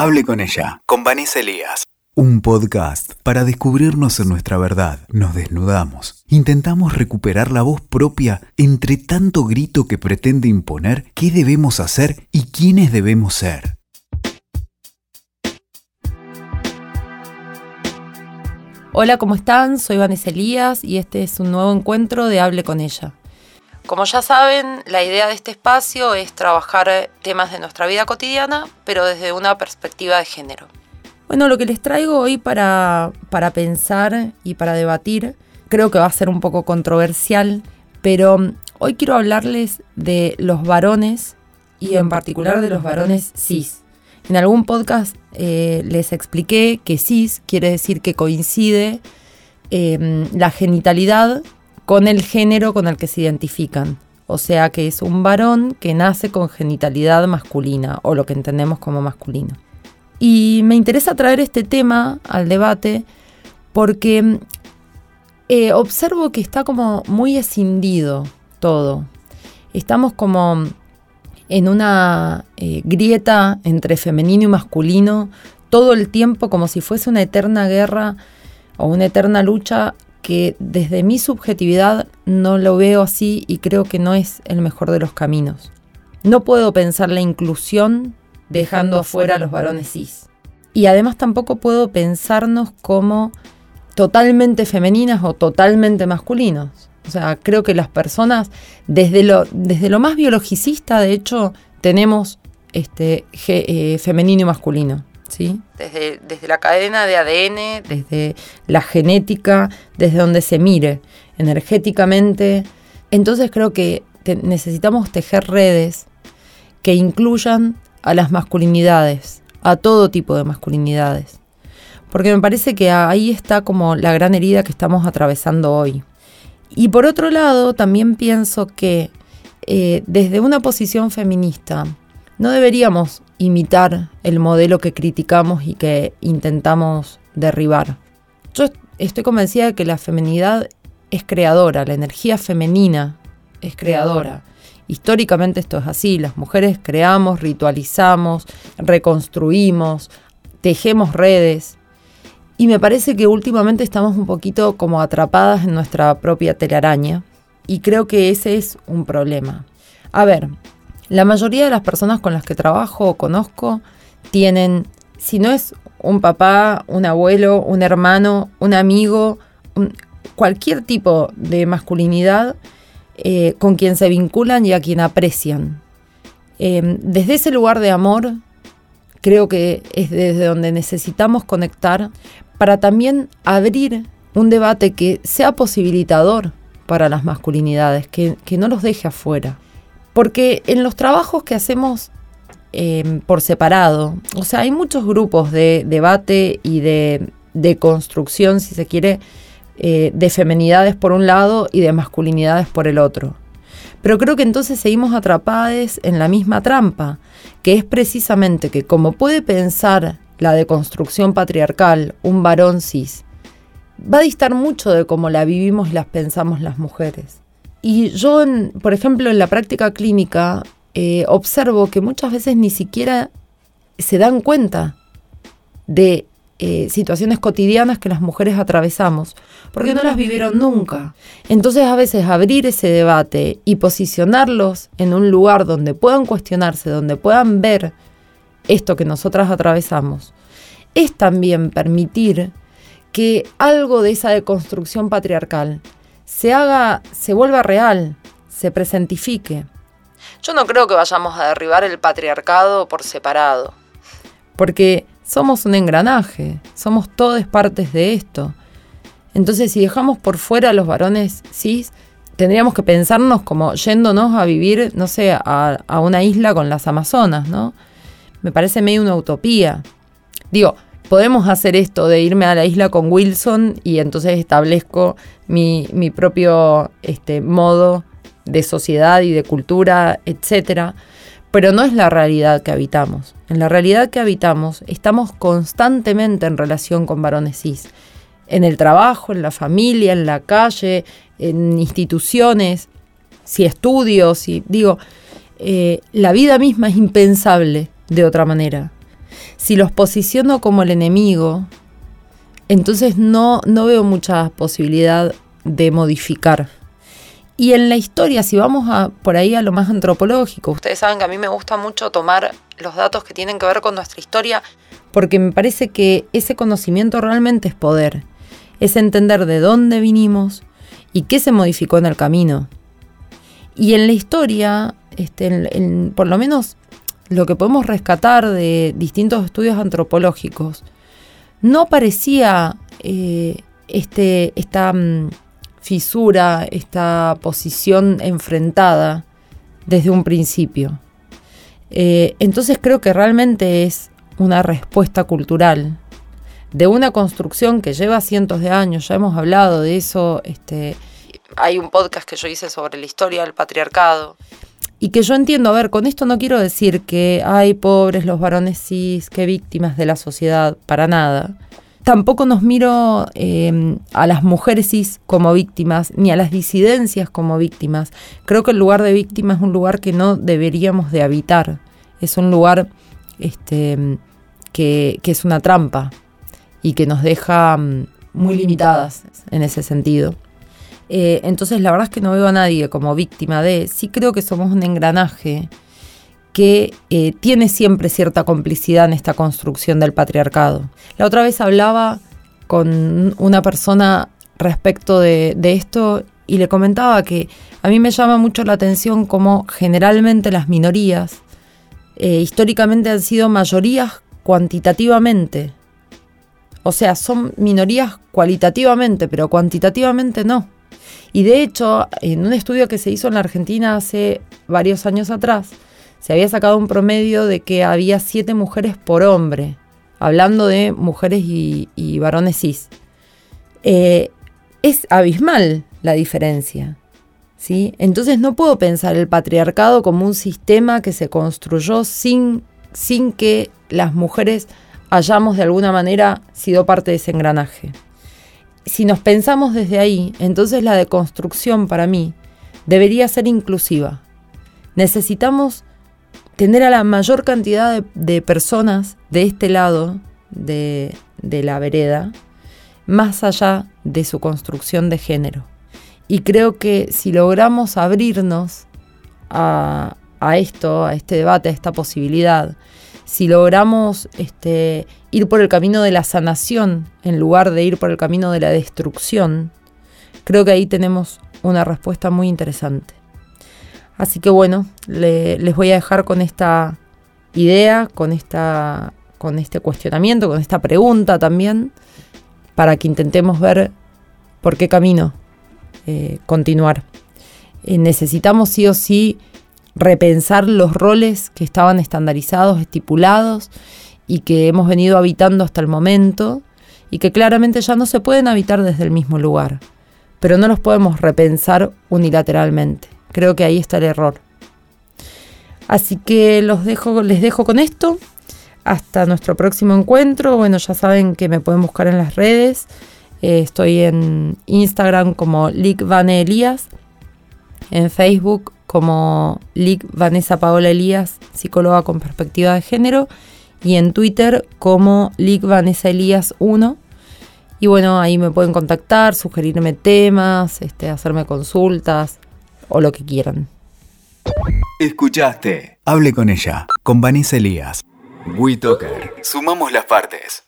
Hable con ella, con Vanessa Elías. Un podcast para descubrirnos en nuestra verdad. Nos desnudamos. Intentamos recuperar la voz propia entre tanto grito que pretende imponer qué debemos hacer y quiénes debemos ser. Hola, ¿cómo están? Soy Vanessa Elías y este es un nuevo encuentro de Hable con ella. Como ya saben, la idea de este espacio es trabajar temas de nuestra vida cotidiana, pero desde una perspectiva de género. Bueno, lo que les traigo hoy para, para pensar y para debatir, creo que va a ser un poco controversial, pero hoy quiero hablarles de los varones y en particular de los varones cis. En algún podcast eh, les expliqué que cis quiere decir que coincide em, la genitalidad con el género con el que se identifican. O sea que es un varón que nace con genitalidad masculina o lo que entendemos como masculino. Y me interesa traer este tema al debate porque eh, observo que está como muy escindido todo. Estamos como en una eh, grieta entre femenino y masculino todo el tiempo como si fuese una eterna guerra o una eterna lucha que desde mi subjetividad no lo veo así y creo que no es el mejor de los caminos. No puedo pensar la inclusión dejando afuera a los varones cis. Y además tampoco puedo pensarnos como totalmente femeninas o totalmente masculinos. O sea, creo que las personas, desde lo, desde lo más biologicista, de hecho, tenemos este, eh, femenino y masculino. Desde, desde la cadena de ADN, desde la genética, desde donde se mire, energéticamente. Entonces creo que necesitamos tejer redes que incluyan a las masculinidades, a todo tipo de masculinidades. Porque me parece que ahí está como la gran herida que estamos atravesando hoy. Y por otro lado, también pienso que eh, desde una posición feminista, no deberíamos imitar el modelo que criticamos y que intentamos derribar. Yo estoy convencida de que la feminidad es creadora, la energía femenina es creadora. Históricamente esto es así, las mujeres creamos, ritualizamos, reconstruimos, tejemos redes. Y me parece que últimamente estamos un poquito como atrapadas en nuestra propia telaraña. Y creo que ese es un problema. A ver, la mayoría de las personas con las que trabajo o conozco tienen, si no es un papá, un abuelo, un hermano, un amigo, cualquier tipo de masculinidad eh, con quien se vinculan y a quien aprecian. Em, desde ese lugar de amor, creo que es desde donde necesitamos conectar para también abrir un debate que sea posibilitador para las masculinidades, que no los deje afuera. Porque en los trabajos que hacemos em, por separado, o sea, hay muchos grupos de debate y de, construcción, si se quiere, eh, de femenidades por un lado y de masculinidades por el otro. Pero creo que entonces seguimos atrapados en la misma trampa, que es precisamente que como puede pensar la deconstrucción patriarcal un varón cis, va a distar mucho de cómo la vivimos y las pensamos las mujeres. Y yo, por ejemplo, en la práctica clínica, eh, observo que muchas veces ni siquiera se dan cuenta de eh, situaciones cotidianas que las mujeres atravesamos, porque no las vivieron nunca. Entonces a veces abrir ese debate y posicionarlos en un lugar donde puedan cuestionarse, donde puedan ver esto que nosotras atravesamos, es también permitir que algo de esa deconstrucción patriarcal se haga, se vuelva real, se presentifique. Yo no creo que vayamos a derribar el patriarcado por separado. Porque somos un engranaje, somos todas partes de esto. Entonces, si dejamos por fuera a los varones cis, tendríamos que pensarnos como yéndonos a vivir, no sé, a, a una isla con las Amazonas, ¿no? Me parece medio una utopía. Digo, podemos hacer esto de irme a la isla con Wilson y entonces establezco mi, propio este, modo de sociedad y de cultura, etc. Pero no es la realidad que habitamos. En la realidad que habitamos estamos constantemente en relación con varones cis. En el trabajo, en la familia, en la calle, en instituciones, si estudio, si digo, eh, la vida misma es impensable de otra manera. Si los posiciono como el enemigo, entonces no, no veo mucha posibilidad de modificar. Y en la historia, si vamos a, por ahí a lo más antropológico, ustedes saben que a mí me gusta mucho tomar los datos que tienen que ver con nuestra historia, porque me parece que ese conocimiento realmente es poder, es entender de dónde vinimos y qué se modificó en el camino. Y en la historia, este, por lo menos lo que podemos rescatar de distintos estudios antropológicos, no parecía eh, este, esta mm, fisura, esta posición enfrentada desde un principio. Eh, entonces creo que realmente es una respuesta cultural de una construcción que lleva cientos de años, ya hemos hablado de eso, este, hay un podcast que yo hice sobre la historia del patriarcado. Y que yo entiendo, a ver, con esto no quiero decir que hay pobres los varones cis, que víctimas de la sociedad, para nada. Tampoco nos miro eh, a las mujeres cis como víctimas, ni a las disidencias como víctimas. Creo que el lugar de víctima es un lugar que no deberíamos de habitar. Es un lugar este, que, que es una trampa y que nos deja mm, muy limitadas en ese sentido. Eh, entonces la verdad es que no veo a nadie como víctima de, sí creo que somos un engranaje que eh, tiene siempre cierta complicidad en esta construcción del patriarcado. La otra vez hablaba con una persona respecto de, esto y le comentaba que a mí me llama mucho la atención cómo generalmente las minorías eh, históricamente han sido mayorías cuantitativamente. O sea, son minorías cualitativamente, pero cuantitativamente no. Y de hecho, en un estudio que se hizo en la Argentina hace varios años atrás, se había sacado un promedio de que había siete mujeres por hombre, hablando de mujeres y, varones cis. Eh, es abismal la diferencia. ¿sí? Entonces no puedo pensar el patriarcado como un sistema que se construyó sin, sin que las mujeres hayamos de alguna manera sido parte de ese engranaje si nos pensamos desde ahí, entonces la deconstrucción para mí debería ser inclusiva. Necesitamos tener a la mayor cantidad de, personas de este lado de, la vereda, más allá de su construcción de género. Y creo que si logramos abrirnos a, esto, a este debate, a esta posibilidad, si logramos este, ir por el camino de la sanación en lugar de ir por el camino de la destrucción, creo que ahí tenemos una respuesta muy interesante. Así que bueno, les voy a dejar con esta idea, con, esta, con este cuestionamiento, con esta pregunta también, para que intentemos ver por qué camino eh, continuar. Eh, necesitamos sí o sí repensar los roles que estaban estandarizados, estipulados y que hemos venido habitando hasta el momento y que claramente ya no se pueden habitar desde el mismo lugar, pero no los podemos repensar unilateralmente. Creo que ahí está el error. Así que los dejo, les dejo con esto. Hasta nuestro próximo encuentro. Bueno, ya saben que me pueden buscar en las redes. Eh, estoy en Instagram como Lick Van Elías, en Facebook como Lick Vanessa Paola Elías, psicóloga con perspectiva de género, y en Twitter como Lick Vanessa Elías 1. Y bueno, ahí me pueden contactar, sugerirme temas, este, hacerme consultas o lo que quieran. Escuchaste. Hable con ella, con Vanessa Elías. WeToker. Sumamos las partes.